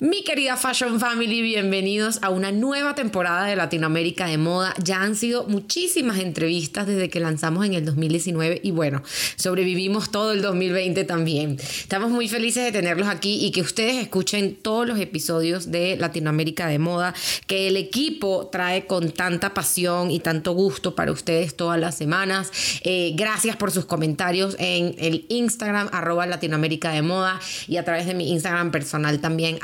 Mi querida Fashion Family, bienvenidos a una nueva temporada de Latinoamérica de Moda. Ya han sido muchísimas entrevistas desde que lanzamos en el 2019 y bueno, sobrevivimos todo el 2020 también. Estamos muy felices de tenerlos aquí y que ustedes escuchen todos los episodios de Latinoamérica de Moda que el equipo trae con tanta pasión y tanto gusto para ustedes todas las semanas. Eh, gracias por sus comentarios en el Instagram arroba Latinoamérica de Moda y a través de mi Instagram personal también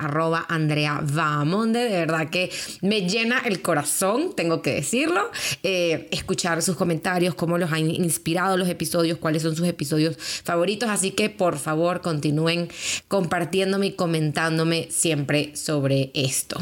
Andrea Vamonde. De verdad que me llena el corazón, tengo que decirlo, eh, escuchar sus comentarios, cómo los han inspirado los episodios, cuáles son sus episodios favoritos. Así que por favor continúen compartiéndome y comentándome siempre sobre esto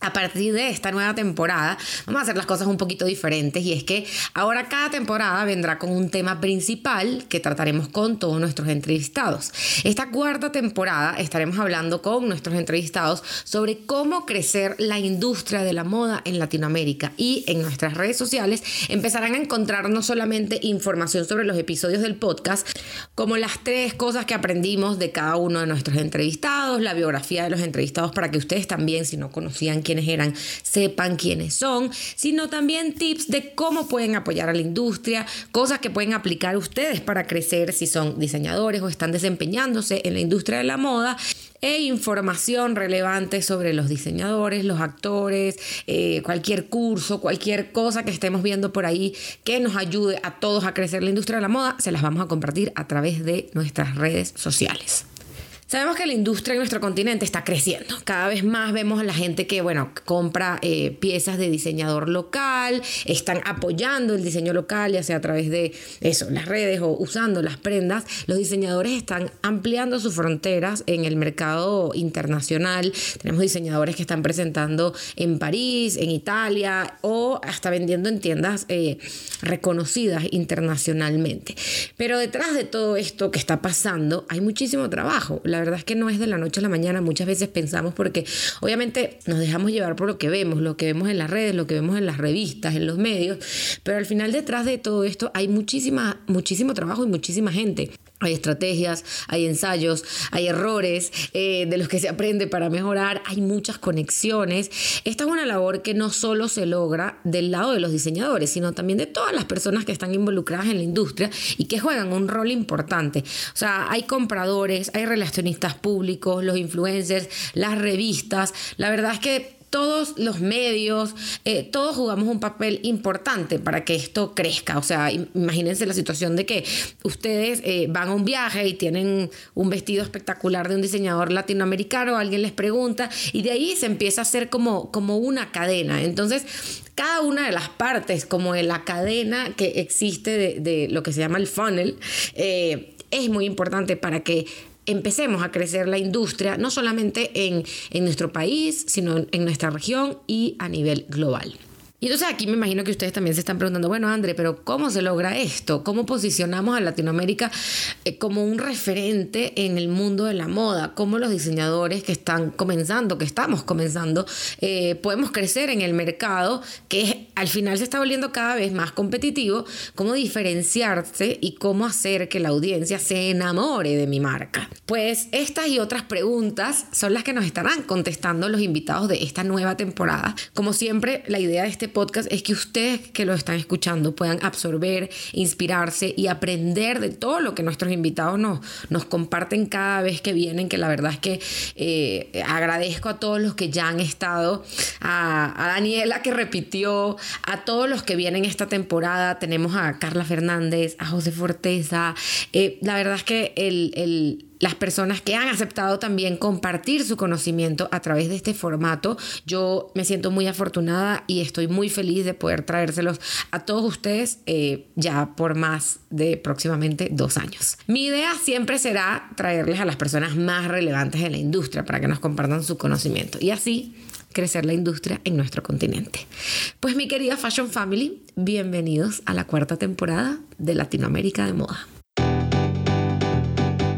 a partir de esta nueva temporada vamos a hacer las cosas un poquito diferentes y es que ahora cada temporada vendrá con un tema principal que trataremos con todos nuestros entrevistados. Esta cuarta temporada estaremos hablando con nuestros entrevistados sobre cómo crecer la industria de la moda en Latinoamérica y en nuestras redes sociales empezarán a encontrar no solamente información sobre los episodios del podcast, como las tres cosas que aprendimos de cada uno de nuestros entrevistados, la biografía de los entrevistados para que ustedes también si no conocían quienes eran sepan quiénes son, sino también tips de cómo pueden apoyar a la industria, cosas que pueden aplicar ustedes para crecer si son diseñadores o están desempeñándose en la industria de la moda e información relevante sobre los diseñadores, los actores, eh, cualquier curso, cualquier cosa que estemos viendo por ahí que nos ayude a todos a crecer la industria de la moda, se las vamos a compartir a través de nuestras redes sociales. Sabemos que la industria en nuestro continente está creciendo. Cada vez más vemos a la gente que, bueno, compra eh, piezas de diseñador local, están apoyando el diseño local, ya sea a través de eso, las redes o usando las prendas. Los diseñadores están ampliando sus fronteras en el mercado internacional. Tenemos diseñadores que están presentando en París, en Italia o hasta vendiendo en tiendas eh, reconocidas internacionalmente. Pero detrás de todo esto que está pasando hay muchísimo trabajo. Verdad es que no es de la noche a la mañana, muchas veces pensamos porque obviamente nos dejamos llevar por lo que vemos, lo que vemos en las redes, lo que vemos en las revistas, en los medios, pero al final detrás de todo esto hay muchísima, muchísimo trabajo y muchísima gente. Hay estrategias, hay ensayos, hay errores eh, de los que se aprende para mejorar, hay muchas conexiones. Esta es una labor que no solo se logra del lado de los diseñadores, sino también de todas las personas que están involucradas en la industria y que juegan un rol importante. O sea, hay compradores, hay relacionistas públicos, los influencers, las revistas. La verdad es que todos los medios, eh, todos jugamos un papel importante para que esto crezca. O sea, imagínense la situación de que ustedes eh, van a un viaje y tienen un vestido espectacular de un diseñador latinoamericano, alguien les pregunta y de ahí se empieza a hacer como, como una cadena. Entonces, cada una de las partes, como de la cadena que existe de, lo que se llama el funnel, eh, es muy importante para que empecemos a crecer la industria, no solamente en, en nuestro país, sino en nuestra región y a nivel global. Y entonces aquí me imagino que ustedes también se están preguntando, bueno, André, pero ¿cómo se logra esto? ¿Cómo posicionamos a Latinoamérica eh, como un referente en el mundo de la moda? ¿Cómo los diseñadores que están comenzando, que estamos comenzando, eh, podemos crecer en el mercado que al final se está volviendo cada vez más competitivo? ¿Cómo diferenciarse y cómo hacer que la audiencia se enamore de mi marca? Pues estas y otras preguntas son las que nos estarán contestando los invitados de esta nueva temporada. Como siempre, la idea de este podcast es que ustedes que lo están escuchando puedan absorber, inspirarse y aprender de todo lo que nuestros invitados nos, nos comparten cada vez que vienen, que la verdad es que eh, agradezco a todos los que ya han estado, a, Daniela que repitió, a todos los que vienen esta temporada, tenemos a Carla Fernández, a José Forteza, eh, la verdad es que el, el las personas que han aceptado también compartir su conocimiento a través de este formato. Yo me siento muy afortunada y estoy muy feliz de poder traérselos a todos ustedes eh, ya por más de próximamente dos años. Mi idea siempre será traerles a las personas más relevantes de la industria para que nos compartan su conocimiento y así crecer la industria en nuestro continente. Pues mi querida Fashion Family, bienvenidos a la cuarta temporada de Latinoamérica de Moda.